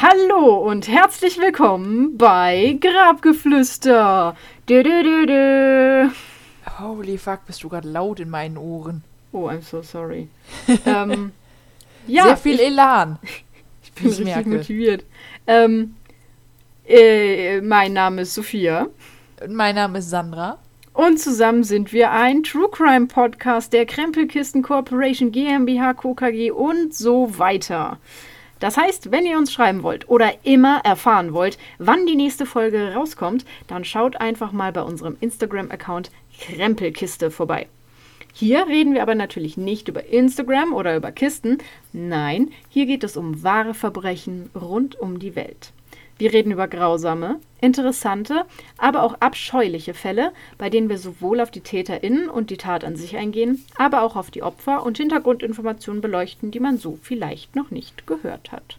Hallo und herzlich willkommen bei Grabgeflüster. Dö, dö, dö, dö. Holy fuck, bist du gerade laut in meinen Ohren. Oh, I'm so sorry. ähm, ja, Sehr viel ich, Elan. ich bin ich richtig merke. motiviert. Ähm, äh, mein Name ist Sophia Und Mein Name ist Sandra. und zusammen sind wir ein True Crime Podcast der Krempelkisten Corporation GmbH Co. KG und so weiter. Das heißt, wenn ihr uns schreiben wollt oder immer erfahren wollt, wann die nächste Folge rauskommt, dann schaut einfach mal bei unserem Instagram-Account Krempelkiste vorbei. Hier reden wir aber natürlich nicht über Instagram oder über Kisten. Nein, hier geht es um wahre Verbrechen rund um die Welt. Wir reden über grausame, interessante, aber auch abscheuliche Fälle, bei denen wir sowohl auf die TäterInnen und die Tat an sich eingehen, aber auch auf die Opfer und Hintergrundinformationen beleuchten, die man so vielleicht noch nicht gehört hat.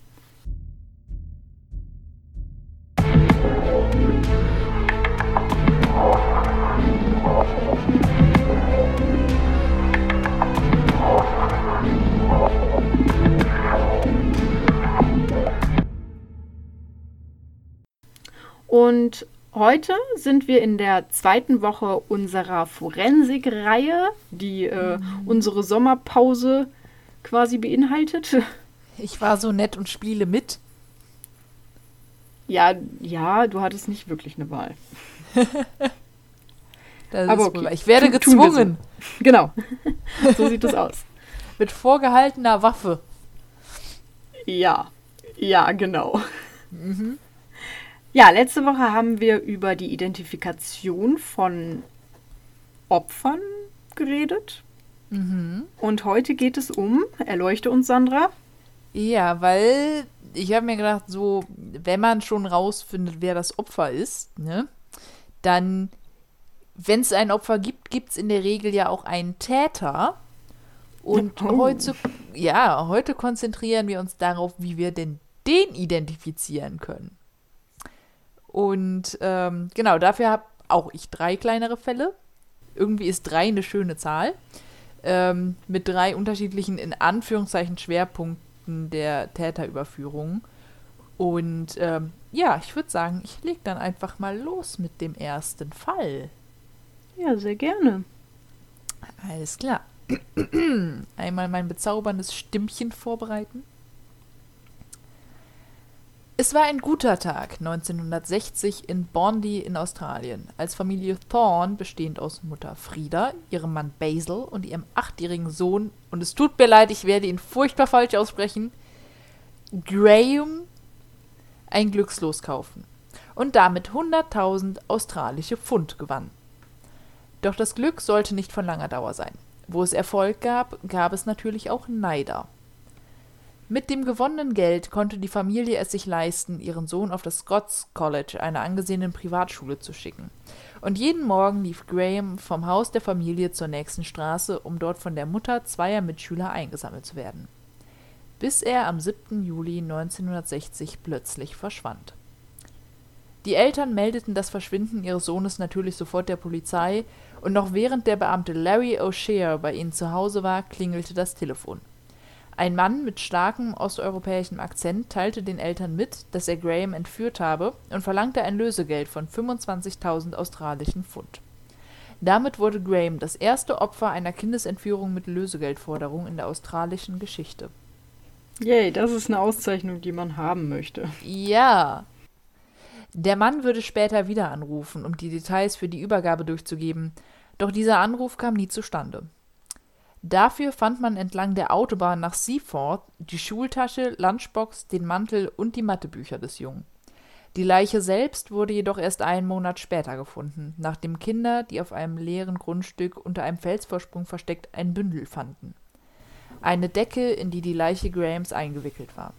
Und heute sind wir in der zweiten Woche unserer Forensik-Reihe, die äh, unsere Sommerpause quasi beinhaltet. Ich war so nett und spiele mit. Ja, ja, du hattest nicht wirklich eine Wahl. Aber okay. Ich werde Tu- wir so. gezwungen. Genau. so sieht es aus. Mit vorgehaltener Waffe. Ja, ja, genau. Ja, letzte Woche haben wir über die Identifikation von Opfern geredet. Und heute geht es um, erleuchte uns, Sandra. Ja, weil ich habe mir gedacht, so, wenn man schon rausfindet, wer das Opfer ist, ne, dann, wenn es ein Opfer gibt, gibt es in der Regel ja auch einen Täter. Und Oh. heute, ja, heute konzentrieren wir uns darauf, wie wir denn den identifizieren können. Und ähm, genau, dafür habe auch ich drei kleinere Fälle. Irgendwie ist drei eine schöne Zahl. Ähm, mit drei unterschiedlichen, in Anführungszeichen, Schwerpunkten der Täterüberführung. Und ähm, ja, ich würde sagen, ich leg dann einfach mal los mit dem ersten Fall. Ja, sehr gerne. Alles klar. Einmal mein bezauberndes Stimmchen vorbereiten. Es war ein guter Tag 1960 in Bondi in Australien, als Familie Thorne, bestehend aus Mutter Frieda, ihrem Mann Basil und ihrem achtjährigen Sohn, und es tut mir leid, ich werde ihn furchtbar falsch aussprechen, Graham, ein Glückslos kaufen und damit 100.000 australische Pfund gewann. Doch das Glück sollte nicht von langer Dauer sein. Wo es Erfolg gab, gab es natürlich auch Neider. Mit dem gewonnenen Geld konnte die Familie es sich leisten, ihren Sohn auf das Scots College, einer angesehenen Privatschule, zu schicken. Und jeden Morgen lief Graham vom Haus der Familie zur nächsten Straße, um dort von der Mutter zweier Mitschüler eingesammelt zu werden. Bis er am 7. Juli 1960 plötzlich verschwand. Die Eltern meldeten das Verschwinden ihres Sohnes natürlich sofort der Polizei, und noch während der Beamte Larry O'Shea bei ihnen zu Hause war, klingelte das Telefon. Ein Mann mit starkem osteuropäischem Akzent teilte den Eltern mit, dass er Graham entführt habe und verlangte ein Lösegeld von 25.000 australischen Pfund. Damit wurde Graham das erste Opfer einer Kindesentführung mit Lösegeldforderung in der australischen Geschichte. Yay, das ist eine Auszeichnung, die man haben möchte. Ja. Der Mann würde später wieder anrufen, um die Details für die Übergabe durchzugeben, doch dieser Anruf kam nie zustande. Dafür fand man entlang der Autobahn nach Seaford die Schultasche, Lunchbox, den Mantel und die Mathebücher des Jungen. Die Leiche selbst wurde jedoch erst einen Monat später gefunden, nachdem Kinder, die auf einem leeren Grundstück unter einem Felsvorsprung versteckt, ein Bündel fanden. Eine Decke, in die die Leiche Grahams eingewickelt war.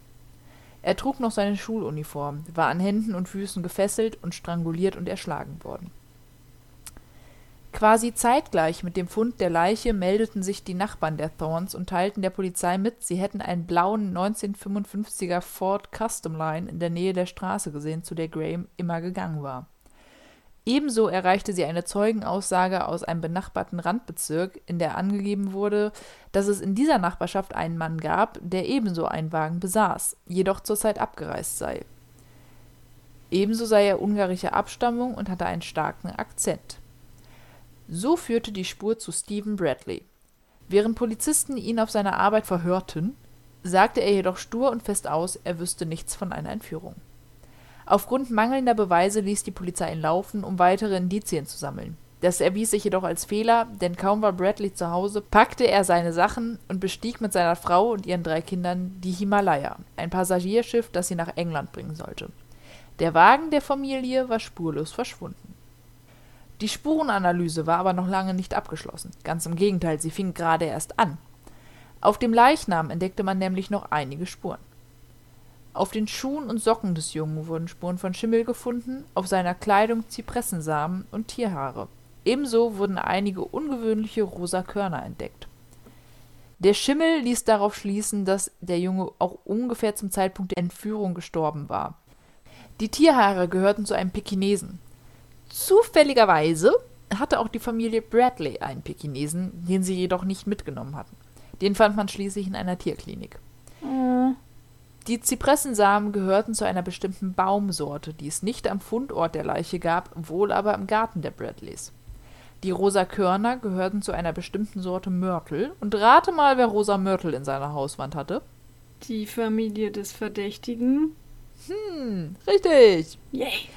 Er trug noch seine Schuluniform, war an Händen und Füßen gefesselt und stranguliert und erschlagen worden. Quasi zeitgleich mit dem Fund der Leiche meldeten sich die Nachbarn der Thorns und teilten der Polizei mit, sie hätten einen blauen 1955er Ford Custom Line in der Nähe der Straße gesehen, zu der Graham immer gegangen war. Ebenso erreichte sie eine Zeugenaussage aus einem benachbarten Randbezirk, in der angegeben wurde, dass es in dieser Nachbarschaft einen Mann gab, der ebenso einen Wagen besaß, jedoch zurzeit abgereist sei. Ebenso sei er ungarischer Abstammung und hatte einen starken Akzent. So führte die Spur zu Stephen Bradley. Während Polizisten ihn auf seiner Arbeit verhörten, sagte er jedoch stur und fest aus, er wüsste nichts von einer Entführung. Aufgrund mangelnder Beweise ließ die Polizei ihn laufen, um weitere Indizien zu sammeln. Das erwies sich jedoch als Fehler, denn kaum war Bradley zu Hause, packte er seine Sachen und bestieg mit seiner Frau und ihren drei Kindern die Himalaya, ein Passagierschiff, das sie nach England bringen sollte. Der Wagen der Familie war spurlos verschwunden. Die Spurenanalyse war aber noch lange nicht abgeschlossen. Ganz im Gegenteil, sie fing gerade erst an. Auf dem Leichnam entdeckte man nämlich noch einige Spuren. Auf den Schuhen und Socken des Jungen wurden Spuren von Schimmel gefunden, auf seiner Kleidung Zypressensamen und Tierhaare. Ebenso wurden einige ungewöhnliche rosa Körner entdeckt. Der Schimmel ließ darauf schließen, dass der Junge auch ungefähr zum Zeitpunkt der Entführung gestorben war. Die Tierhaare gehörten zu einem Pekinesen. Zufälligerweise hatte auch die Familie Bradley einen Pekinesen, den sie jedoch nicht mitgenommen hatten. Den fand man schließlich in einer Tierklinik. Äh, Die Zypressensamen gehörten zu einer bestimmten Baumsorte, die es nicht am Fundort der Leiche gab, wohl aber im Garten der Bradleys. Die rosa Körner gehörten zu einer bestimmten Sorte Mörtel. Und rate mal, wer rosa Mörtel in seiner Hauswand hatte. die Familie des Verdächtigen. Hm, richtig. Yay.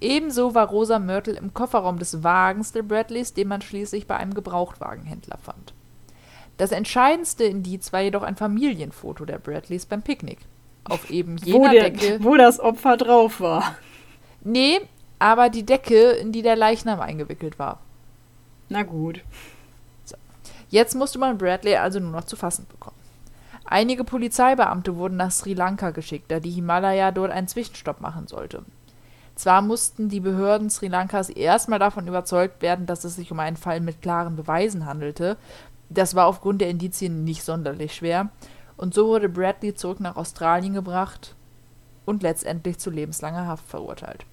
Ebenso war rosa Mörtel im Kofferraum des Wagens der Bradleys, den man schließlich bei einem Gebrauchtwagenhändler fand. Das entscheidendste Indiz war jedoch ein Familienfoto der Bradleys beim Picknick. Auf eben Wo, jener der, Decke. wo das Opfer drauf war. Nee, aber die Decke, in die der Leichnam eingewickelt war. Na gut. Jetzt musste man Bradley also nur noch zu fassen bekommen. Einige Polizeibeamte wurden nach Sri Lanka geschickt, da die Himalaya dort einen Zwischenstopp machen sollte. Zwar mussten die Behörden Sri Lankas erstmal davon überzeugt werden, dass es sich um einen Fall mit klaren Beweisen handelte. Das war aufgrund der Indizien nicht sonderlich schwer. Und so wurde Bradley zurück nach Australien gebracht und letztendlich zu lebenslanger Haft verurteilt.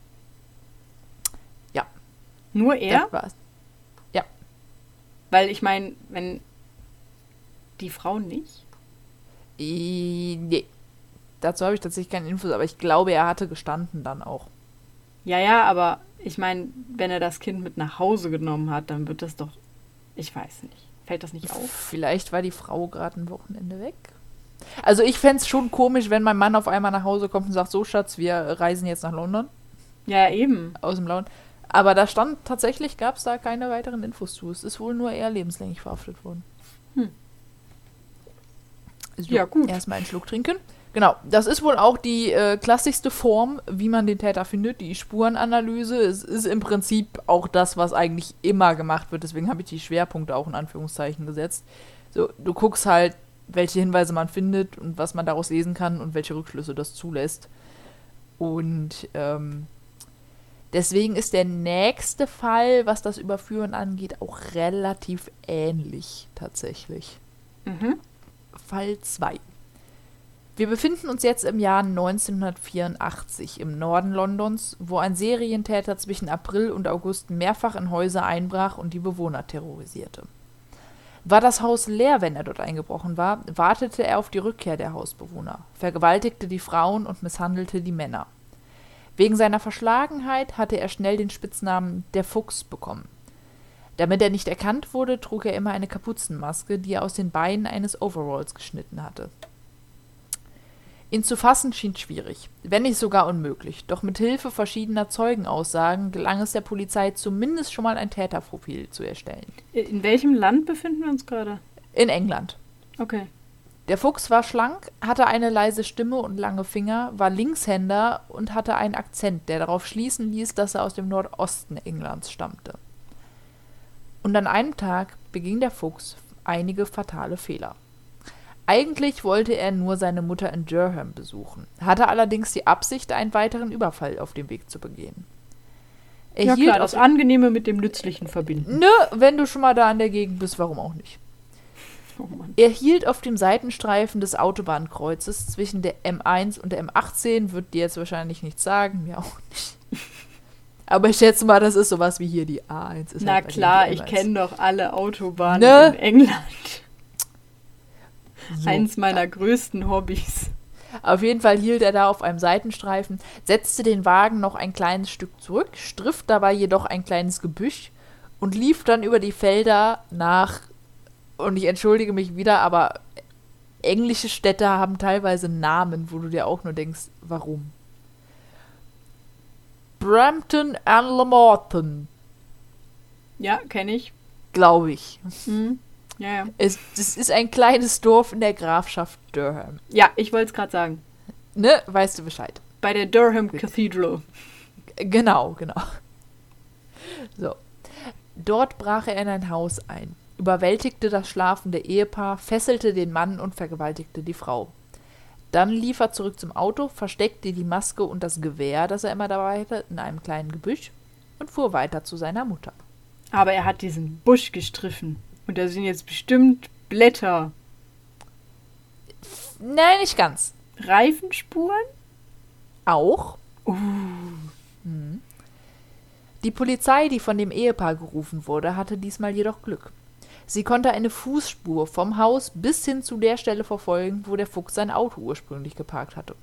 Nur er? Das war's. Weil ich meine, wenn die Frau nicht. I, nee. Dazu habe ich tatsächlich keine Infos, aber ich glaube, er hatte gestanden dann auch. Ja, ja, aber ich meine, wenn er das Kind mit nach Hause genommen hat, dann wird das doch. Ich weiß nicht. Fällt das nicht auf? Vielleicht war die Frau gerade ein Wochenende weg. Also ich fände es schon komisch, wenn mein Mann auf einmal nach Hause kommt und sagt, so Schatz, wir reisen jetzt nach London, Ja, eben. aus dem Lauen. Aber da stand tatsächlich, gab es da keine weiteren Infos zu. Es ist wohl nur er lebenslänglich verhaftet worden. Hm. So, Ja, gut. Erstmal einen Schluck trinken. Genau, das ist wohl auch die äh, klassischste Form, wie man den Täter findet, die Spurenanalyse. Es ist im Prinzip auch das, was eigentlich immer gemacht wird. Deswegen habe ich die Schwerpunkte auch in Anführungszeichen gesetzt. So, du guckst halt, welche Hinweise man findet und was man daraus lesen kann und welche Rückschlüsse das zulässt. Und ähm, deswegen ist der nächste Fall, was das Überführen angeht, auch relativ ähnlich tatsächlich. Mhm. Fall 2. Wir befinden uns jetzt im Jahr 1984 im Norden Londons, wo ein Serientäter zwischen April und August mehrfach in Häuser einbrach und die Bewohner terrorisierte. War das Haus leer, wenn er dort eingebrochen war, wartete er auf die Rückkehr der Hausbewohner, vergewaltigte die Frauen und misshandelte die Männer. Wegen seiner Verschlagenheit hatte er schnell den Spitznamen der Fuchs bekommen. Damit er nicht erkannt wurde, trug er immer eine Kapuzenmaske, die er aus den Beinen eines Overalls geschnitten hatte. Ihn zu fassen schien schwierig, wenn nicht sogar unmöglich, doch mit Hilfe verschiedener Zeugenaussagen gelang es der Polizei zumindest schon mal ein Täterprofil zu erstellen. In welchem Land befinden wir uns gerade? In England. Okay. Der Fuchs war schlank, hatte eine leise Stimme und lange Finger, war Linkshänder und hatte einen Akzent, der darauf schließen ließ, dass er aus dem Nordosten Englands stammte. Und an einem Tag beging der Fuchs einige fatale Fehler. Eigentlich wollte er nur seine Mutter in Durham besuchen, hatte allerdings die Absicht, einen weiteren Überfall auf dem Weg zu begehen. Er ja hielt klar, das Angenehme mit dem Nützlichen verbinden. Nö, wenn du schon mal da in der Gegend bist, warum auch nicht? Oh. Er hielt auf dem Seitenstreifen des Autobahnkreuzes zwischen der M1 und der M18, wird dir jetzt wahrscheinlich nichts sagen, mir auch nicht. Aber ich schätze mal, das ist sowas wie hier die A1. Ist Na halt klar, ich D1. kenne doch alle Autobahnen Ne? in England. So. Eins meiner größten Hobbys. Auf jeden Fall hielt er da auf einem Seitenstreifen, setzte den Wagen noch ein kleines Stück zurück, striff dabei jedoch ein kleines Gebüsch und lief dann über die Felder nach, und ich entschuldige mich wieder, aber englische Städte haben teilweise Namen, wo du dir auch nur denkst, warum? Brampton and Lamorton, Ja, kenne ich. glaube ich. Hm. Ja, ja. Es, das ist ein kleines Dorf in der Grafschaft Durham. Ja, ich wollte es gerade sagen. Ne? Weißt du Bescheid? Bei der Durham Cathedral. Genau, genau. So. Dort brach er in ein Haus ein, überwältigte das schlafende Ehepaar, fesselte den Mann und vergewaltigte die Frau. Dann lief er zurück zum Auto, versteckte die Maske und das Gewehr, das er immer dabei hatte, in einem kleinen Gebüsch und fuhr weiter zu seiner Mutter. Aber er hat diesen Busch gestriffen. Und da sind jetzt bestimmt Blätter. Nein, nicht ganz. Reifenspuren? Auch. Uh. Mhm. Die Polizei, die von dem Ehepaar gerufen wurde, hatte diesmal jedoch Glück. Sie konnte eine Fußspur vom Haus bis hin zu der Stelle verfolgen, wo der Fuchs sein Auto ursprünglich geparkt hatte.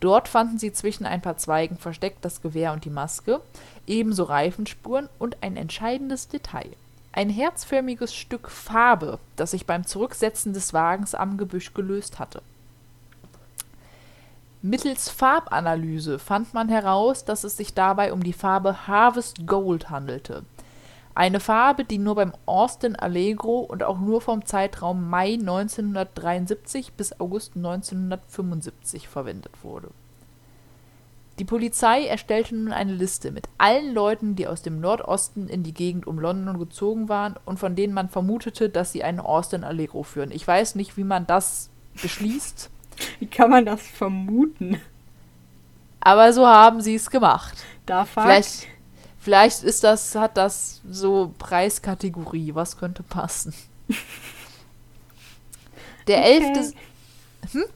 Dort fanden sie zwischen ein paar Zweigen versteckt das Gewehr und die Maske, ebenso Reifenspuren und ein entscheidendes Detail. Ein herzförmiges Stück Farbe, das sich beim Zurücksetzen des Wagens am Gebüsch gelöst hatte. Mittels Farbanalyse fand man heraus, dass es sich dabei um die Farbe Harvest Gold handelte. Eine Farbe, die nur beim Austin Allegro und auch nur vom Zeitraum Mai 1973 bis August 1975 verwendet wurde. Die Polizei erstellte nun eine Liste mit allen Leuten, die aus dem Nordosten in die Gegend um London gezogen waren und von denen man vermutete, dass sie einen Austin Allegro führen. Ich weiß nicht, wie man das beschließt, Wie kann man das vermuten? aber so haben sie es gemacht. Da. Vielleicht, vielleicht ist das, hat das so Preiskategorie. Was könnte passen? Der Okay. 11.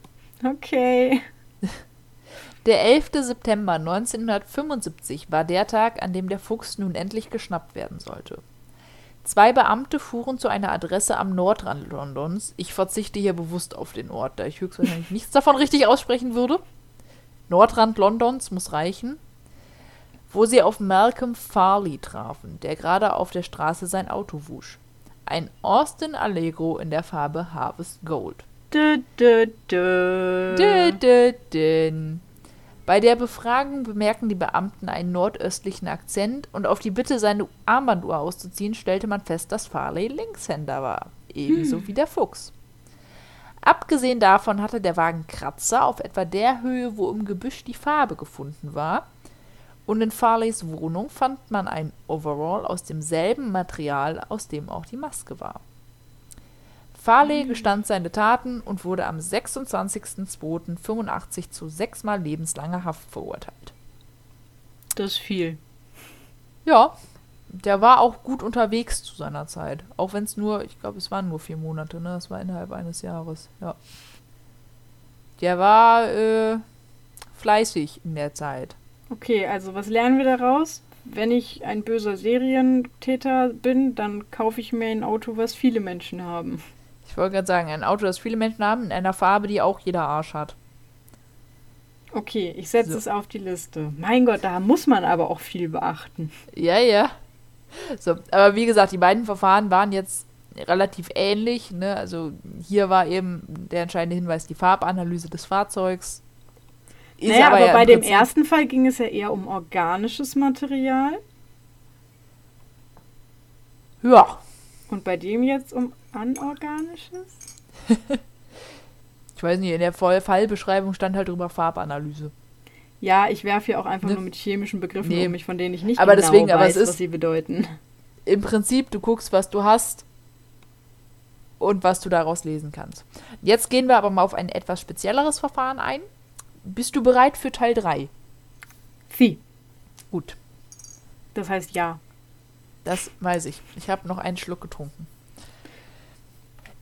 Okay. Der 11. September 1975 war der Tag, an dem der Fuchs nun endlich geschnappt werden sollte. Zwei Beamte fuhren zu einer Adresse am Nordrand Londons. Ich verzichte hier bewusst auf den Ort, da ich höchstwahrscheinlich nichts davon richtig aussprechen würde. Nordrand Londons muss reichen. Wo sie auf Malcolm Farley trafen, der gerade auf der Straße sein Auto wusch. Ein Austin Allegro in der Farbe Harvest Gold. Dö, dö, dö. Dö, dö, dün. Bei der Befragung bemerken die Beamten einen nordöstlichen Akzent und auf die Bitte, seine Armbanduhr auszuziehen, stellte man fest, dass Farley Linkshänder war. Ebenso wie der Fuchs. Abgesehen davon hatte der Wagen Kratzer auf etwa der Höhe, wo im Gebüsch die Farbe gefunden war. Und in Farleys Wohnung fand man ein Overall aus demselben Material, aus dem auch die Maske war. Farley gestand seine Taten und wurde am 26.02.85 zu sechsmal lebenslanger Haft verurteilt. Das ist viel. Ja, der war auch gut unterwegs zu seiner Zeit. Auch wenn es nur, ich glaube, es waren nur vier Monate, ne? Das war innerhalb eines Jahres, ja. Der war äh, fleißig in der Zeit. Okay, also was lernen wir daraus? Wenn ich ein böser Serientäter bin, dann kaufe ich mir ein Auto, was viele Menschen haben. Ich wollte gerade sagen, ein Auto, das viele Menschen haben, in einer Farbe, die auch jeder Arsch hat. Okay, ich setze So. es auf die Liste. Mein Gott, da muss man aber auch viel beachten. Ja, ja. So, aber wie gesagt, die beiden Verfahren waren jetzt relativ ähnlich. Ne? Also hier war eben der entscheidende Hinweis die Farbanalyse des Fahrzeugs. Ist naja, aber, ja bei dem ersten Fall ging es ja eher um organisches Material Ja, und bei dem jetzt um anorganisches? ich weiß nicht, in der Fallbeschreibung stand halt drüber Farbanalyse. Ja, ich werfe hier auch einfach Ne? nur mit chemischen Begriffen Nee. um mich, von denen ich nicht Aber genau deswegen, aber weiß, es ist- was sie bedeuten. Im Prinzip, du guckst, was du hast und was du daraus lesen kannst. Jetzt gehen wir aber mal auf ein etwas spezielleres Verfahren ein. Bist du bereit für Teil 3? Sie. Gut. Das heißt ja. Das weiß ich. Ich habe noch einen Schluck getrunken.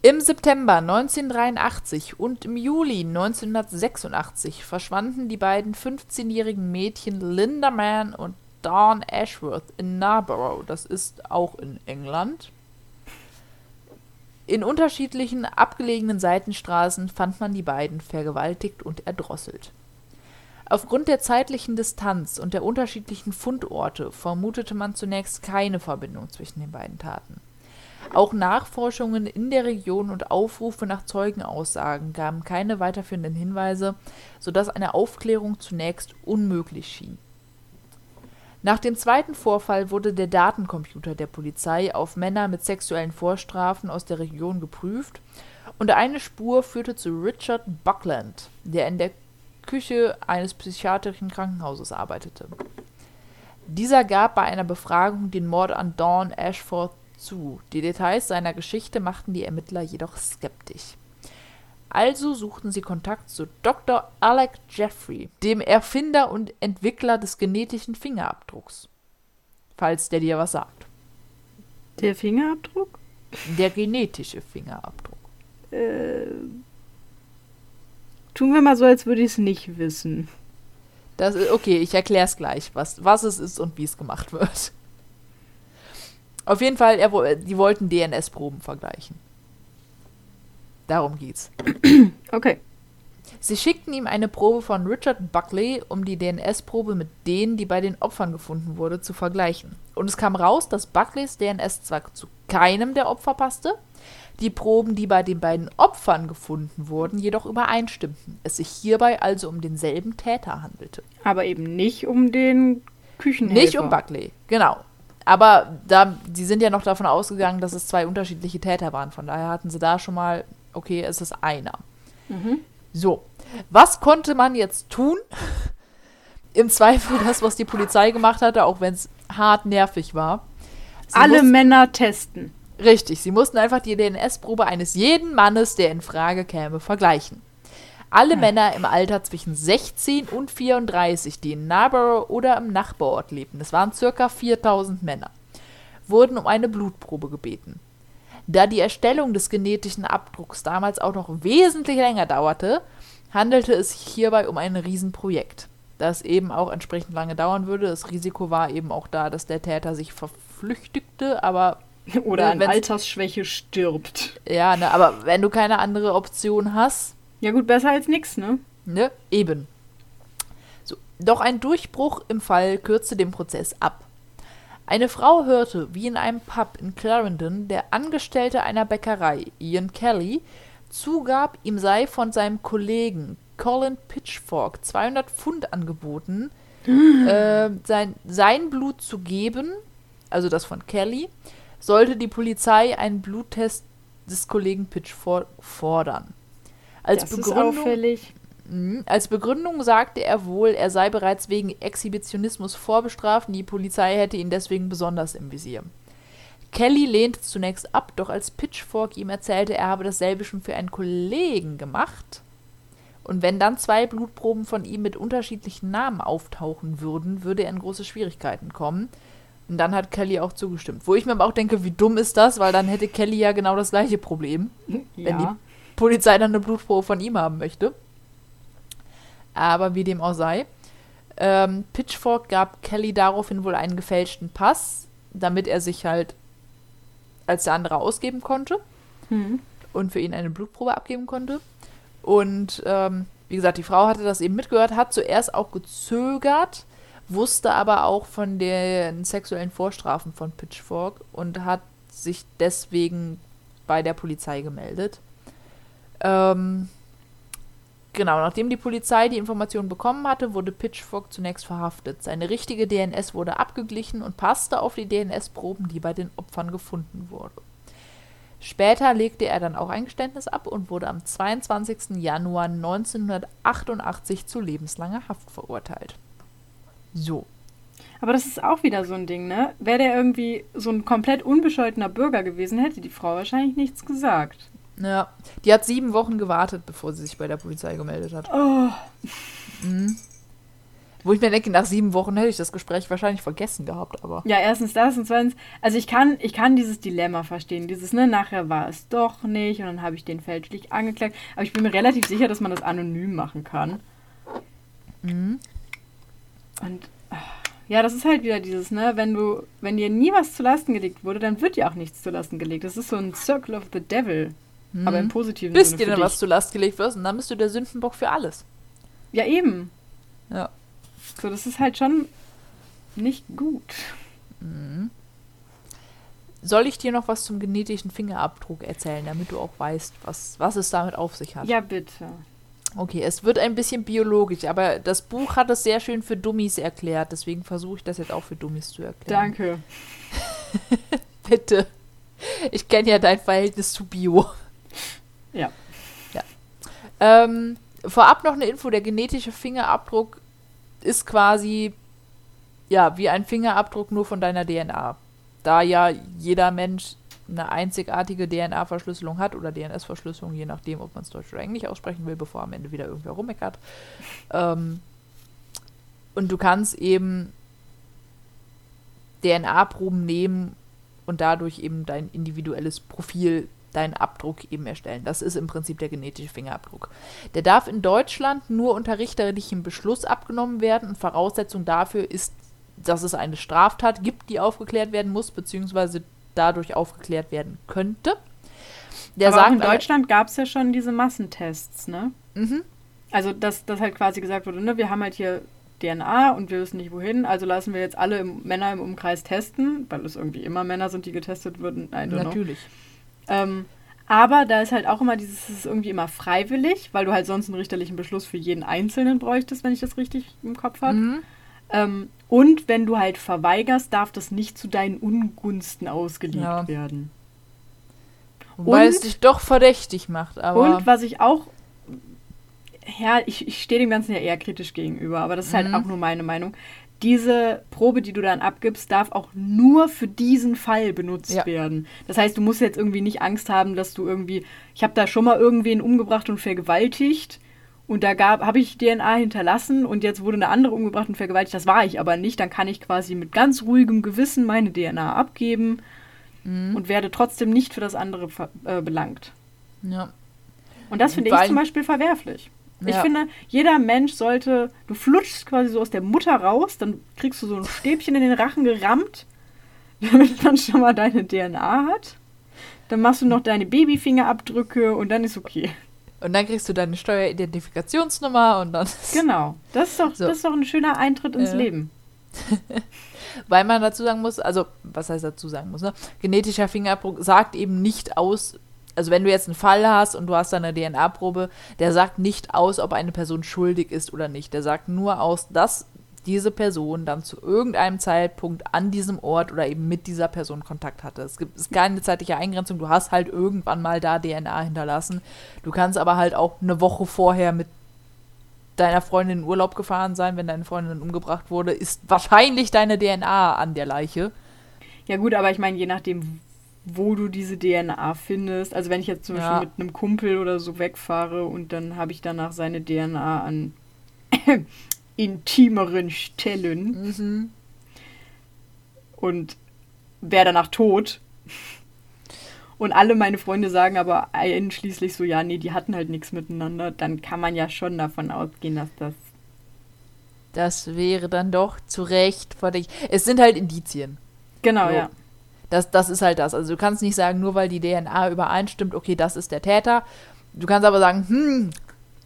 Im September 1983 und im Juli 1986 verschwanden die beiden 15-jährigen Mädchen Linda Mann und Dawn Ashworth in Narborough. Das ist auch in England. In unterschiedlichen abgelegenen Seitenstraßen fand man die beiden vergewaltigt und erdrosselt. Aufgrund der zeitlichen Distanz und der unterschiedlichen Fundorte vermutete man zunächst keine Verbindung zwischen den beiden Taten. Auch Nachforschungen in der Region und Aufrufe nach Zeugenaussagen gaben keine weiterführenden Hinweise, sodass eine Aufklärung zunächst unmöglich schien. Nach dem zweiten Vorfall wurde der Datencomputer der Polizei auf Männer mit sexuellen Vorstrafen aus der Region geprüft und eine Spur führte zu Richard Buckland, der in der Küche eines psychiatrischen Krankenhauses arbeitete. Dieser gab bei einer Befragung den Mord an Dawn Ashford zu. Die Details seiner Geschichte machten die Ermittler jedoch skeptisch. Also suchten sie Kontakt zu Dr. Alec Jeffrey, dem Erfinder und Entwickler des genetischen Fingerabdrucks. Falls der dir was sagt. Der Fingerabdruck? Der genetische Fingerabdruck. Äh, tun wir mal so, als würde ich es nicht wissen. Das ist, okay, ich erkläre es gleich, was, was es ist und wie es gemacht wird. Auf jeden Fall, er, die wollten DNS-Proben vergleichen. Darum geht's. Okay. Sie schickten ihm eine Probe von Richard Buckley, um die DNS-Probe mit denen, die bei den Opfern gefunden wurde, zu vergleichen. Und es kam raus, dass Buckleys DNS zwar zu keinem der Opfer passte, die Proben, die bei den beiden Opfern gefunden wurden, jedoch übereinstimmten. Es sich hierbei also um denselben Täter handelte. Aber eben nicht um den Küchenhelfer. Nicht um Buckley, genau. Aber da, die sind ja noch davon ausgegangen, dass es zwei unterschiedliche Täter waren. Von daher hatten sie da schon mal, okay, es ist einer. Mhm. So, was konnte man jetzt tun? Im Zweifel das, was die Polizei gemacht hatte, auch wenn es hart nervig war. Sie Alle Männer testen. Richtig, sie mussten einfach die DNS-Probe eines jeden Mannes, der in Frage käme, vergleichen. Alle. Männer im Alter zwischen 16 und 34, die in Narborough oder im Nachbarort lebten, es waren circa 4000 Männer, wurden um eine Blutprobe gebeten. Da die Erstellung des genetischen Abdrucks damals auch noch wesentlich länger dauerte, handelte es sich hierbei um ein Riesenprojekt, das eben auch entsprechend lange dauern würde. Das Risiko war eben auch da, dass der Täter sich verflüchtigte, aber oder an Altersschwäche stirbt. Ja, ne, aber wenn du keine andere Option hast. Ja, gut, besser als nichts, ne? Ne, eben. So, doch ein Durchbruch im Fall kürzte den Prozess ab. Eine Frau hörte, wie in einem Pub in Clarendon der Angestellte einer Bäckerei, Ian Kelly, zugab, ihm sei von seinem Kollegen Colin Pitchfork 200 Pfund angeboten, äh, sein, sein Blut zu geben, also das von Kelly, sollte die Polizei einen Bluttest des Kollegen Pitchfork fordern. Als das Begründung, ist auffällig. Mhm. Als Begründung sagte er wohl, er sei bereits wegen Exhibitionismus vorbestraft und die Polizei hätte ihn deswegen besonders im Visier. Kelly lehnte zunächst ab, doch als Pitchfork ihm erzählte, er habe dasselbe schon für einen Kollegen gemacht. Und wenn dann zwei Blutproben von ihm mit unterschiedlichen Namen auftauchen würden, würde er in große Schwierigkeiten kommen. Und dann hat Kelly auch zugestimmt. Wo ich mir aber auch denke, wie dumm ist das, weil dann hätte Kelly ja genau das gleiche Problem, ja. wenn die Polizei dann eine Blutprobe von ihm haben möchte. Aber wie dem auch sei. Ähm, Pitchfork gab Kelly daraufhin wohl einen gefälschten Pass, damit er sich halt als der andere ausgeben konnte hm. und für ihn eine Blutprobe abgeben konnte. Und ähm, wie gesagt, die Frau hatte das eben mitgehört, hat zuerst auch gezögert, wusste aber auch von den sexuellen Vorstrafen von Pitchfork und hat sich deswegen bei der Polizei gemeldet. Ähm, genau, nachdem die Polizei die Information bekommen hatte, wurde Pitchfork zunächst verhaftet. Seine richtige DNS wurde abgeglichen und passte auf die DNS-Proben, die bei den Opfern gefunden wurden. Später legte er dann auch ein Geständnis ab und wurde am 22. Januar 1988 zu lebenslanger Haft verurteilt. So. Aber das ist auch wieder so ein Ding, ne? Wäre der irgendwie so ein komplett unbescholtener Bürger gewesen, hätte die Frau wahrscheinlich nichts gesagt. Ja, die hat sieben Wochen gewartet, bevor sie sich bei der Polizei gemeldet hat. Oh. Mhm. Wo ich mir denke, nach sieben Wochen hätte ich das Gespräch wahrscheinlich vergessen gehabt, aber. Ja, erstens das und zweitens, also ich kann, ich kann dieses Dilemma verstehen. Dieses, ne, nachher war es doch nicht und dann habe ich den fälschlich angeklagt. Aber ich bin mir relativ sicher, dass man das anonym machen kann. Mhm. Und ach, Ja, das ist halt wieder dieses, ne, wenn du, wenn dir nie was zu Lasten gelegt wurde, dann wird dir auch nichts zu Lasten gelegt. Das ist so ein Circle of the Devil. Mhm. Aber im positiven Bis Sinne dir dann dich. was zu Last gelegt wird und dann bist du der Sündenbock für alles. Ja, eben. Ja. So, das ist halt schon nicht gut. Soll ich dir noch was zum genetischen Fingerabdruck erzählen, damit du auch weißt, was, was es damit auf sich hat? Ja, bitte. Okay, es wird ein bisschen biologisch, aber das Buch hat es sehr schön für Dummies erklärt, deswegen versuche ich das jetzt auch für Dummies zu erklären. Danke. Bitte. Ich kenne ja dein Verhältnis zu Bio. Ja. Ähm, vorab noch eine Info, der genetische Fingerabdruck ist quasi ja, wie ein Fingerabdruck nur von deiner DNA. Da ja jeder Mensch eine einzigartige DNA-Verschlüsselung hat oder DNS-Verschlüsselung, je nachdem, ob man es Deutsch oder Englisch aussprechen will, bevor am Ende wieder irgendwer rummeckert. Ähm, und du kannst eben DNA-Proben nehmen und dadurch eben dein individuelles Profil, deinen Abdruck eben erstellen. Das ist im Prinzip der genetische Fingerabdruck. Der darf in Deutschland nur unter richterlichem Beschluss abgenommen werden und Voraussetzung dafür ist, dass es eine Straftat gibt, die aufgeklärt werden muss, beziehungsweise dadurch aufgeklärt werden könnte. Der Aber sagt in Deutschland gab es ja schon diese Massentests, ne? Mhm. Also, dass, dass halt quasi gesagt wurde, ne, wir haben halt hier DNA und wir wissen nicht wohin, also lassen wir jetzt alle im, Männer im Umkreis testen, weil es irgendwie immer Männer sind, die getestet würden. Don't know. Ähm, aber da ist halt auch immer dieses, es ist irgendwie immer freiwillig, weil du halt sonst einen richterlichen Beschluss für jeden Einzelnen bräuchtest, wenn ich das richtig im Kopf habe. Mhm. Ähm, und wenn du halt verweigerst, darf das nicht zu deinen Ungunsten ausgelegt Ja. werden. Und- es dich doch verdächtig macht, aber Und was ich auch, ja, ich, ich stehe dem Ganzen ja eher kritisch gegenüber, aber das ist halt Mhm. auch nur meine Meinung. Diese Probe, die du dann abgibst, darf auch nur für diesen Fall benutzt Ja. werden. Das heißt, du musst jetzt irgendwie nicht Angst haben, dass du irgendwie, ich habe da schon mal irgendwen umgebracht und vergewaltigt und da gab, habe ich DNA hinterlassen und jetzt wurde eine andere umgebracht und vergewaltigt. Das war ich aber nicht. Dann kann ich quasi mit ganz ruhigem Gewissen meine DNA abgeben Mhm. und werde trotzdem nicht für das andere äh, belangt. ja. Und das finde ich zum Beispiel verwerflich. Ich Ja. finde, jeder Mensch sollte, du flutschst quasi so aus der Mutter raus, dann kriegst du so ein Stäbchen in den Rachen gerammt, damit man schon mal deine DNA hat. Dann machst du noch deine Babyfingerabdrücke und dann ist okay. Und dann kriegst du deine Steueridentifikationsnummer und dann. Genau. Das ist doch, So. das ist doch ein schöner Eintritt ins Ja. Leben. Weil man dazu sagen muss, also, was heißt dazu sagen muss, ne? Genetischer Fingerabdruck sagt eben nicht aus, also wenn du jetzt einen Fall hast und du hast da eine DNA-Probe, der sagt nicht aus, ob eine Person schuldig ist oder nicht. Der sagt nur aus, dass diese Person dann zu irgendeinem Zeitpunkt an diesem Ort oder eben mit dieser Person Kontakt hatte. Es gibt es keine zeitliche Eingrenzung, du hast halt irgendwann mal da DNA hinterlassen. Du kannst aber halt auch eine Woche vorher mit deiner Freundin in Urlaub gefahren sein, wenn deine Freundin umgebracht wurde, ist wahrscheinlich deine DNA an der Leiche. Ja gut, aber ich meine, je nachdem, wo du diese DNA findest, also wenn ich jetzt zum Ja. Beispiel mit einem Kumpel oder so wegfahre und dann habe ich danach seine DNA an intimeren Stellen Mhm. und wäre danach tot. Und alle meine Freunde sagen aber einschließlich so, ja, nee, die hatten halt nichts miteinander, dann kann man ja schon davon ausgehen, dass das. Das wäre dann doch zu Recht verdächtig. Es sind halt Indizien. Genau, Jo. ja. Das, das ist halt das. Also du kannst nicht sagen, nur weil die DNA übereinstimmt, okay, das ist der Täter. Du kannst aber sagen, hm,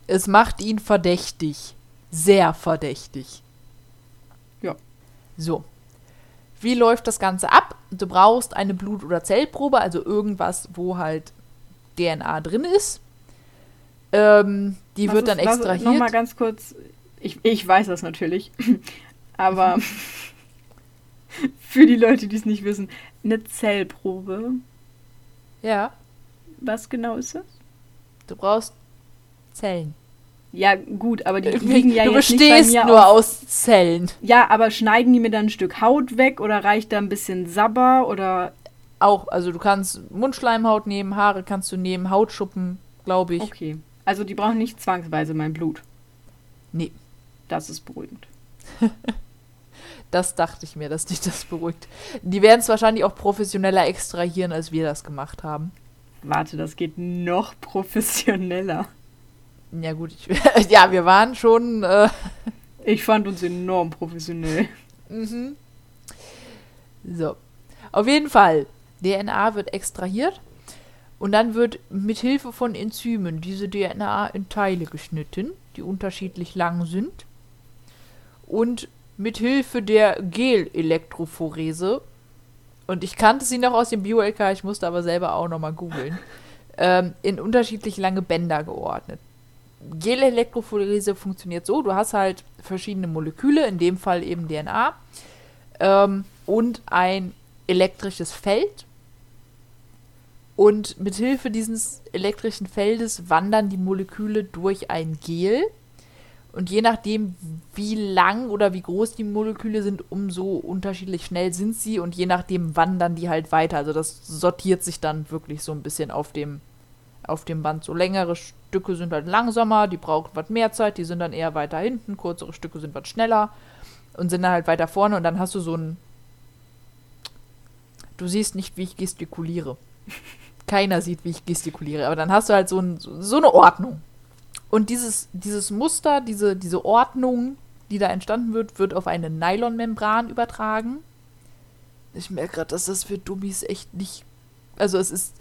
es macht ihn verdächtig. Sehr verdächtig. Ja. So. Wie läuft das Ganze ab? Du brauchst eine Blut- oder Zellprobe, also irgendwas, wo halt DNA drin ist. Ähm, die Was wird dann was- extrahiert. Nochmal ganz kurz, ich, ich weiß das natürlich, aber für die Leute, die es nicht wissen, eine Zellprobe, ja, was genau ist das? du brauchst Zellen. Ja, gut, aber die liegen ja du jetzt nicht bei bestehst mir nur aus Zellen. Ja, aber schneiden die mir dann ein Stück Haut weg oder reicht da ein bisschen Sabber oder Auch, also du kannst Mundschleimhaut nehmen, Haare kannst du nehmen, Hautschuppen, glaube ich. okay. Also die brauchen nicht zwangsweise mein Blut. Nee, Das ist beruhigend. das dachte ich mir, dass dich das beruhigt. Die werden es wahrscheinlich auch professioneller extrahieren, als wir das gemacht haben. Warte, das geht noch professioneller. Ja gut, ich, ja, wir waren schon, äh, Ich fand uns enorm professionell. Mhm. So. Auf jeden Fall, DNA wird extrahiert und dann wird mit Hilfe von Enzymen diese DNA in Teile geschnitten, die unterschiedlich lang sind. Und mit Hilfe der Gel-Elektrophorese, und ich kannte sie noch aus dem Bio-LK, ich musste aber selber auch nochmal googeln, ähm, in unterschiedlich lange Bänder geordnet. Gel-Elektrophorese funktioniert so, du hast halt verschiedene Moleküle, in dem Fall eben DNA, ähm, und ein elektrisches Feld. Und mit Hilfe dieses elektrischen Feldes wandern die Moleküle durch ein Gel. Und je nachdem, wie lang oder wie groß die Moleküle sind, umso unterschiedlich schnell sind sie. Und je nachdem wandern die halt weiter. Also das sortiert sich dann wirklich so ein bisschen auf dem, auf dem Band. So längere Stücke sind halt langsamer, die brauchen was mehr Zeit, die sind dann eher weiter hinten. Kürzere Stücke sind was schneller und sind dann halt weiter vorne. Und dann hast du so ein du siehst nicht, wie ich gestikuliere. Keiner sieht, wie ich gestikuliere. Aber dann hast du halt so, ein, so eine Ordnung. Und dieses, dieses Muster, diese, diese Ordnung, die da entstanden wird, wird auf eine Nylonmembran übertragen. Ich merke gerade, dass das für Dummies echt nicht. Also es ist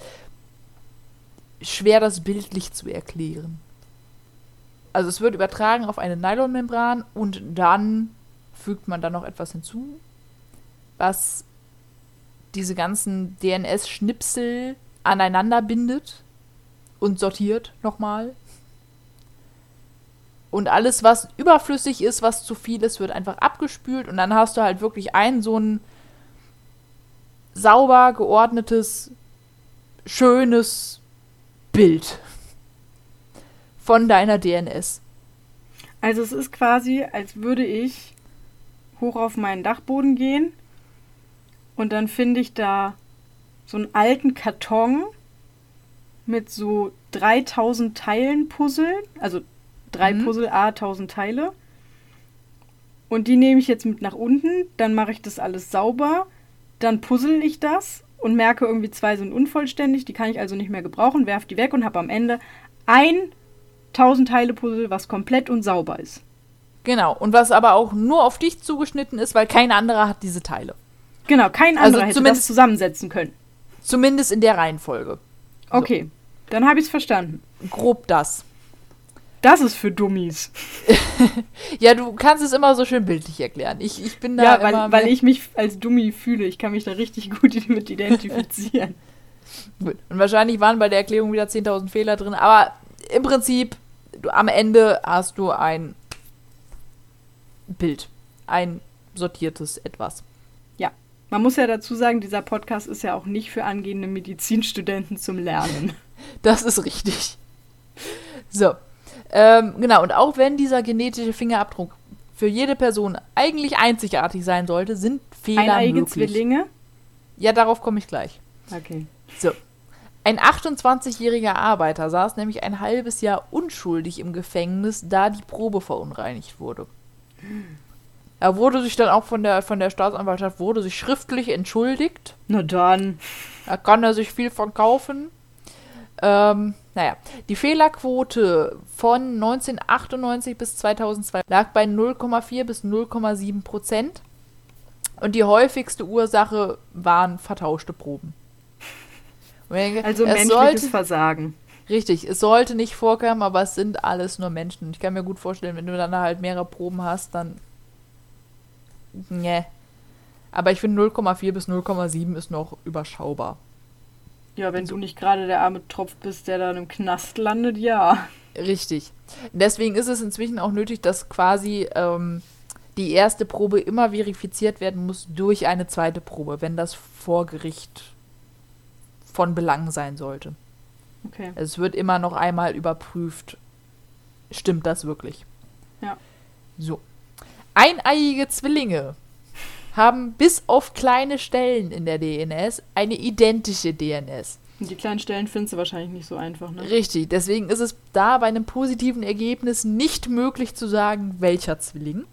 schwer, das bildlich zu erklären. Also es wird übertragen auf eine Nylonmembran und dann fügt man da noch etwas hinzu, was diese ganzen DNS-Schnipsel aneinander bindet und sortiert nochmal. Und alles, was überflüssig ist, was zu viel ist, wird einfach abgespült und dann hast du halt wirklich ein so ein sauber geordnetes, schönes Bild von deiner DNS. Also es ist quasi, als würde ich hoch auf meinen Dachboden gehen und dann finde ich da so einen alten Karton mit so 3000 Teilen Puzzle, also drei mhm. Puzzle, a 1000 Teile. Und die nehme ich jetzt mit nach unten, dann mache ich das alles sauber, dann puzzle ich das und merke irgendwie zwei sind unvollständig, die kann ich also nicht mehr gebrauchen, werfe die weg und habe am Ende ein 1000 Teile Puzzle, was komplett und sauber ist. Genau, und was aber auch nur auf dich zugeschnitten ist, weil kein anderer hat diese Teile. Genau, kein also anderer also hätte das zusammensetzen können. Zumindest in der Reihenfolge. Okay, so. dann habe ich es verstanden. Grob das. Das ist für Dummies. ja, du kannst es immer so schön bildlich erklären. Ich, ich bin da. Ja, weil, weil ich mich als Dummy fühle. Ich kann mich da richtig gut mit identifizieren. gut. Und wahrscheinlich waren bei der Erklärung wieder 10.000 Fehler drin. Aber im Prinzip, du, am Ende hast du ein Bild. Ein sortiertes Etwas. Man muss ja dazu sagen, dieser Podcast ist ja auch nicht für angehende Medizinstudenten zum Lernen. Das ist richtig. So. Ähm, genau, und auch wenn dieser genetische Fingerabdruck für jede Person eigentlich einzigartig sein sollte, sind Fehler Eineige möglich. Zwillinge? Ja, darauf komme ich gleich. Okay. So. Ein 28-jähriger Arbeiter saß nämlich ein halbes Jahr unschuldig im Gefängnis, da die Probe verunreinigt wurde. Er wurde sich dann auch von der, von der Staatsanwaltschaft wurde sich schriftlich entschuldigt. Na dann. Da kann er sich viel von kaufen. Ähm, naja, die Fehlerquote von 1998 bis 2002 lag bei 0,4 bis 0,7 Prozent. Und die häufigste Ursache waren vertauschte Proben. Denke, also menschliches sollte, Versagen. Richtig, es sollte nicht vorkommen, aber es sind alles nur Menschen. Ich kann mir gut vorstellen, wenn du dann halt mehrere Proben hast, dann Nee. Aber ich finde 0,4 bis 0,7 ist noch überschaubar. Ja, wenn du nicht gerade der arme Tropf bist, der dann im Knast landet, ja. Richtig. Deswegen ist es inzwischen auch nötig, dass quasi ähm, die erste Probe immer verifiziert werden muss durch eine zweite Probe, wenn das vor Gericht von Belang sein sollte. Okay. Es wird immer noch einmal überprüft, stimmt das wirklich? Ja. So. Eineiige Zwillinge haben bis auf kleine Stellen in der DNS eine identische DNS. Die kleinen Stellen findest du wahrscheinlich nicht so einfach, ne? Richtig, deswegen ist es da bei einem positiven Ergebnis nicht möglich zu sagen, welcher Zwilling.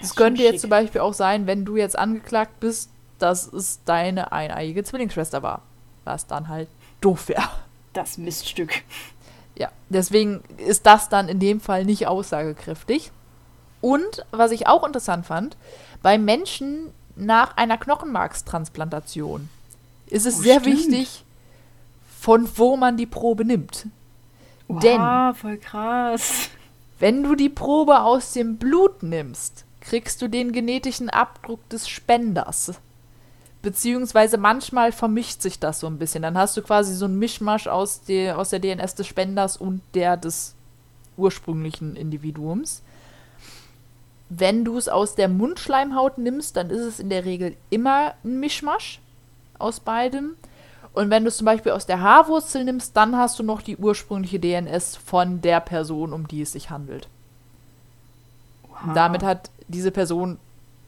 Es könnte jetzt zum Beispiel auch sein, wenn du jetzt angeklagt bist, dass es deine eineiige Zwillingsschwester war. Was dann halt doof wäre. Das Miststück. Ja, deswegen ist das dann in dem Fall nicht aussagekräftig. Und was ich auch interessant fand, bei Menschen nach einer Knochenmarkstransplantation ist es Oh, sehr stimmt. wichtig, von wo man die Probe nimmt. Denn Oha, voll krass. wenn du die Probe aus dem Blut nimmst, kriegst du den genetischen Abdruck des Spenders. Beziehungsweise manchmal vermischt sich das so ein bisschen. Dann hast du quasi so ein Mischmasch aus der, aus der DNS des Spenders und der des ursprünglichen Individuums. Wenn du es aus der Mundschleimhaut nimmst, dann ist es in der Regel immer ein Mischmasch aus beidem. Und wenn du es zum Beispiel aus der Haarwurzel nimmst, dann hast du noch die ursprüngliche DNS von der Person, um die es sich handelt. Oha. Damit hat diese Person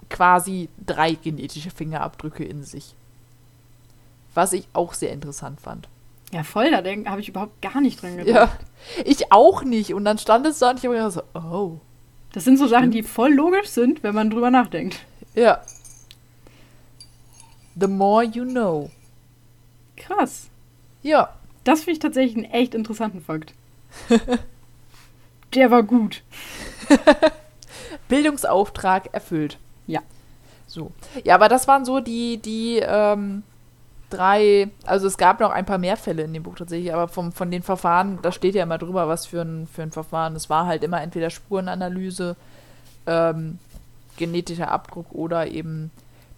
quasi drei genetische Fingerabdrücke in sich. Was ich auch sehr interessant fand. Ja, voll, da habe ich überhaupt gar nicht dran gedacht. Ja, ich auch nicht. Und dann stand es da und ich habe mir gedacht, so, oh. Das sind so Sachen, die voll logisch sind, wenn man drüber nachdenkt. Ja. The more you know. Krass. Ja. Das finde ich tatsächlich einen echt interessanten Fakt. Der war gut. Bildungsauftrag erfüllt. Ja. So. Ja, aber das waren so die, die ähm, drei, also es gab noch ein paar mehr Fälle in dem Buch tatsächlich, aber vom, von den Verfahren, da steht ja immer drüber, was für ein, für ein Verfahren. Es war halt immer entweder Spurenanalyse, ähm, genetischer Abdruck oder eben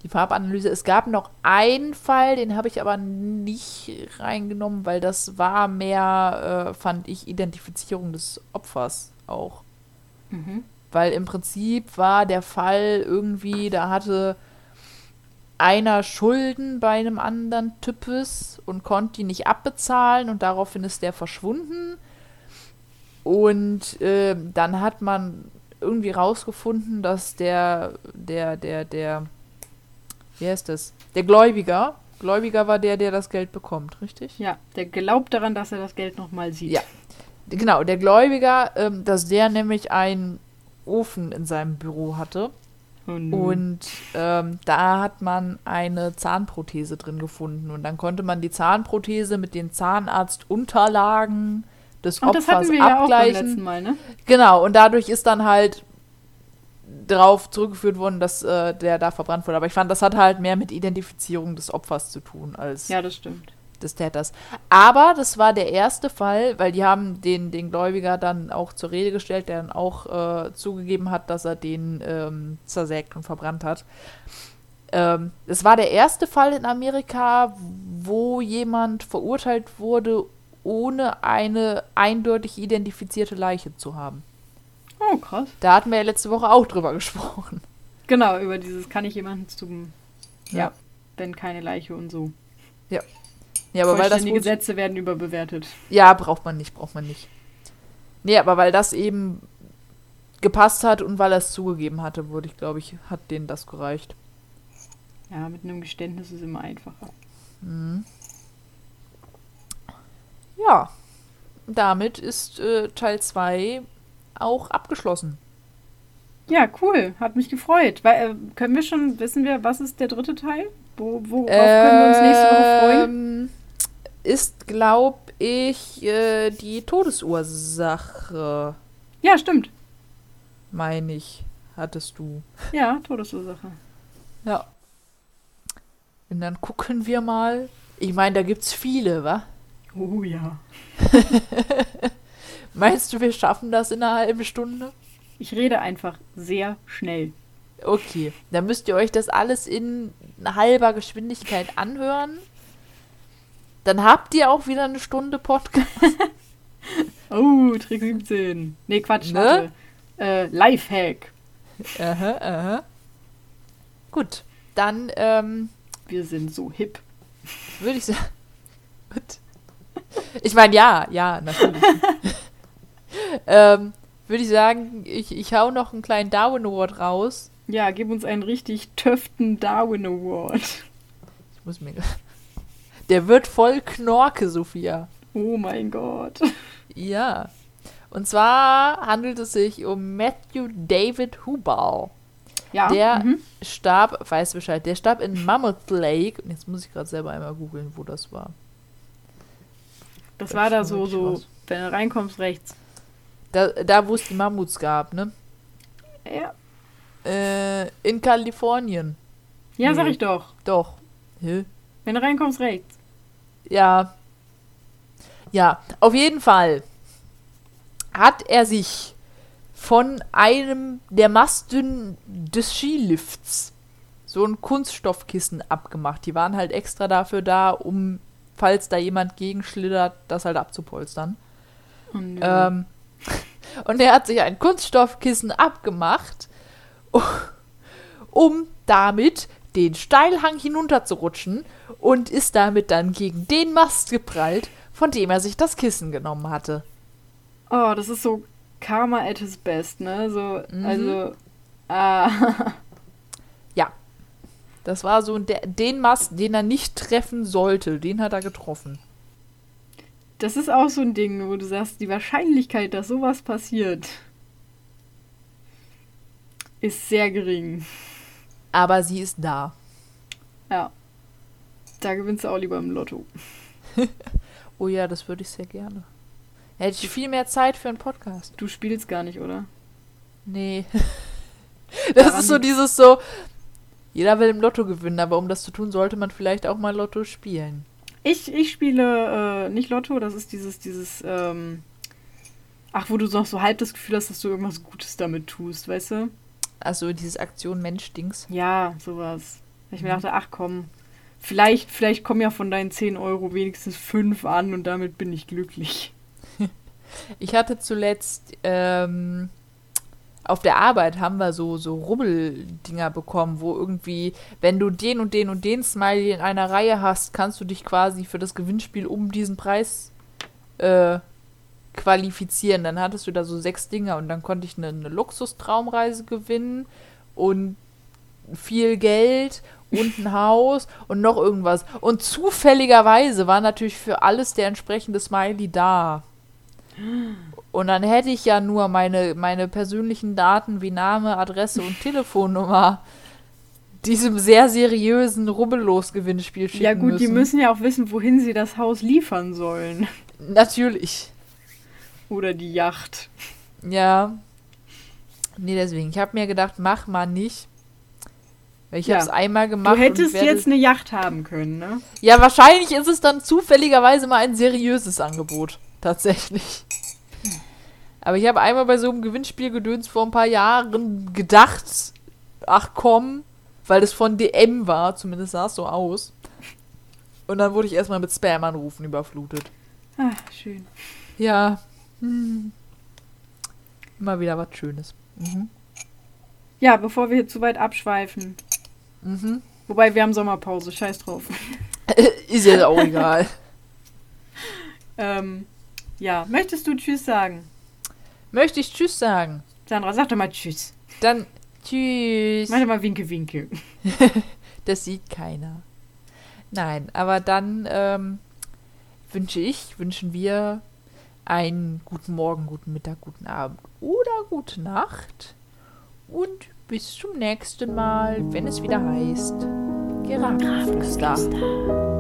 die Farbanalyse. Es gab noch einen Fall, den habe ich aber nicht reingenommen, weil das war mehr, äh, fand ich, Identifizierung des Opfers auch. Mhm. Weil im Prinzip war der Fall irgendwie, da hatte einer Schulden bei einem anderen Types und konnte die nicht abbezahlen und daraufhin ist der verschwunden. Und äh, dann hat man irgendwie rausgefunden, dass der, der, der, der, wie heißt das? Der Gläubiger, Gläubiger war der, der das Geld bekommt, richtig? Ja, der glaubt daran, dass er das Geld nochmal sieht. Ja. Genau, der Gläubiger, ähm, dass der nämlich einen Ofen in seinem Büro hatte. Und, Und ähm, da hat man eine Zahnprothese drin gefunden. Und dann konnte man die Zahnprothese mit den Zahnarztunterlagen des Ach, das Opfers wir ja auch abgleichen. letzten Mal, ne? Genau, und dadurch ist dann halt darauf zurückgeführt worden, dass äh, der da verbrannt wurde. Aber ich fand, das hat halt mehr mit Identifizierung des Opfers zu tun als Ja, das stimmt. Des Täters. Aber das war der erste Fall, weil die haben den, den Gläubiger dann auch zur Rede gestellt, der dann auch äh, zugegeben hat, dass er den ähm, zersägt und verbrannt hat. Ähm, es war der erste Fall in Amerika, wo jemand verurteilt wurde, ohne eine eindeutig identifizierte Leiche zu haben. Oh, krass. Da hatten wir ja letzte Woche auch drüber gesprochen. Genau, über dieses kann ich jemanden zum. Ja. Ja. wenn keine Leiche und so. Ja, aber weil das Gesetze werden überbewertet. Ja, braucht man nicht, braucht man nicht. Nee, aber weil das eben gepasst hat und weil er es zugegeben hatte, wurde ich, glaube ich, hat denen das gereicht. Ja, mit einem Geständnis ist es immer einfacher. Mhm. Ja, damit ist äh, Teil 2 auch abgeschlossen. Ja, cool. Hat mich gefreut. Weil, äh, können wir schon, wissen wir, was ist der dritte Teil? Wo, worauf können wir uns nächste Woche freuen? Ähm, Ist, glaube ich, äh, die Todesursache, Ja, stimmt. meine ich, hattest du. Ja, Todesursache. Ja. Und dann gucken wir mal. Ich meine, da gibt's viele, wa? Oh ja. Meinst du, wir schaffen das in einer halben Stunde? Ich rede einfach sehr schnell. Okay, dann müsst ihr euch das alles in halber Geschwindigkeit anhören. Dann habt ihr auch wieder eine Stunde Podcast. Oh, Trick 17. Nee, Quatsch, Ne? Äh, Lifehack. aha, aha. Gut, dann ähm, Wir sind so hip. würde ich sagen. Gut. Ich meine, ja, ja, natürlich. ähm, würde ich sagen, ich, ich hau noch einen kleinen Darwin Award raus. Ja, gib uns einen richtig töften Darwin Award. Ich muss mir. Der wird voll Knorke, Sophia. Oh mein Gott. Ja. Und zwar handelt es sich um Matthew David Hubal. Ja. Der mhm. starb, weiß Bescheid, der starb in Mammoth Lake. Und jetzt muss ich gerade selber einmal googeln, wo das war. Das war da so, so, was. wenn du reinkommst, rechts. Da, da wo es die Mammuts gab, ne? Ja. Äh, in Kalifornien. Ja, sag Nee. ich doch. Doch. Hä? Wenn du reinkommst, rechts. Ja. Ja, auf jeden Fall hat er sich von einem der Masten des Skilifts so ein Kunststoffkissen abgemacht. Die waren halt extra dafür da, um, falls da jemand gegenschlittert, das halt abzupolstern. Und, Ähm, und er hat sich ein Kunststoffkissen abgemacht, um damit den Steilhang hinunterzurutschen und ist damit dann gegen den Mast geprallt, von dem er sich das Kissen genommen hatte. oh, das ist so Karma at his best, ne? So, Mhm. also. Ah. Ja. Das war so der, den Mast, den er nicht treffen sollte, den hat er getroffen. Das ist auch so ein Ding, wo du sagst, die Wahrscheinlichkeit, dass sowas passiert, ist sehr gering. Aber sie ist da. Ja. Da gewinnst du auch lieber im Lotto. Oh ja, das würde ich sehr gerne. Hätte ich viel mehr Zeit für einen Podcast. Du spielst gar nicht, oder? Nee. Das Daran ist so dieses so, jeder will im Lotto gewinnen, aber um das zu tun, sollte man vielleicht auch mal Lotto spielen. Ich, ich spiele äh, nicht Lotto, das ist dieses, dieses, ähm, ach, wo du noch so halb das Gefühl hast, dass du irgendwas Gutes damit tust, weißt du? Also dieses Aktion Mensch-Dings. Ja, sowas. Ich mir dachte, ach komm, vielleicht, vielleicht kommen ja von deinen 10 Euro wenigstens 5 an und damit bin ich glücklich. Ich hatte zuletzt ähm, auf der Arbeit haben wir so, so Rubbeldinger bekommen, wo irgendwie, wenn du den und den und den Smiley in einer Reihe hast, kannst du dich quasi für das Gewinnspiel um diesen Preis äh, qualifizieren. Dann hattest du da so sechs Dinger und dann konnte ich eine, eine Luxustraumreise gewinnen und viel Geld und ein Haus und noch irgendwas. Und zufälligerweise war natürlich für alles der entsprechende Smiley da. Und dann hätte ich ja nur meine, meine persönlichen Daten wie Name, Adresse und Telefonnummer diesem sehr seriösen Rubbellos-Gewinnspiel schicken ja gut, müssen. die müssen ja auch wissen, wohin sie das Haus liefern sollen. Natürlich. Oder die Yacht. Ja. Nee, deswegen. Ich habe mir gedacht, mach mal nicht. Weil ich Ja. habe es einmal gemacht. Du hättest jetzt eine Yacht haben können, ne? Ja, wahrscheinlich ist es dann zufälligerweise mal ein seriöses Angebot. Tatsächlich. Aber ich habe einmal bei so einem Gewinnspielgedöns vor ein paar Jahren gedacht, ach komm, weil das von DM war, zumindest sah es so aus. Und dann wurde ich erstmal mit Spam-Anrufen überflutet. Ah, schön. Ja. Hm. Immer wieder was Schönes. Mhm. Ja, bevor wir hier zu weit abschweifen. Mhm. Wobei, wir haben Sommerpause, scheiß drauf. Ist jetzt auch egal. Ähm, ja, möchtest du Tschüss sagen? Möchte ich Tschüss sagen? Sandra, sag doch mal Tschüss. Dann Tschüss. Mach doch mal Winke, Winke. Das sieht keiner. Nein, aber dann ähm, wünsche ich, wünschen wir einen guten Morgen, guten Mittag, guten Abend oder gute Nacht. Und bis zum nächsten Mal, wenn es wieder heißt Geratenflüster.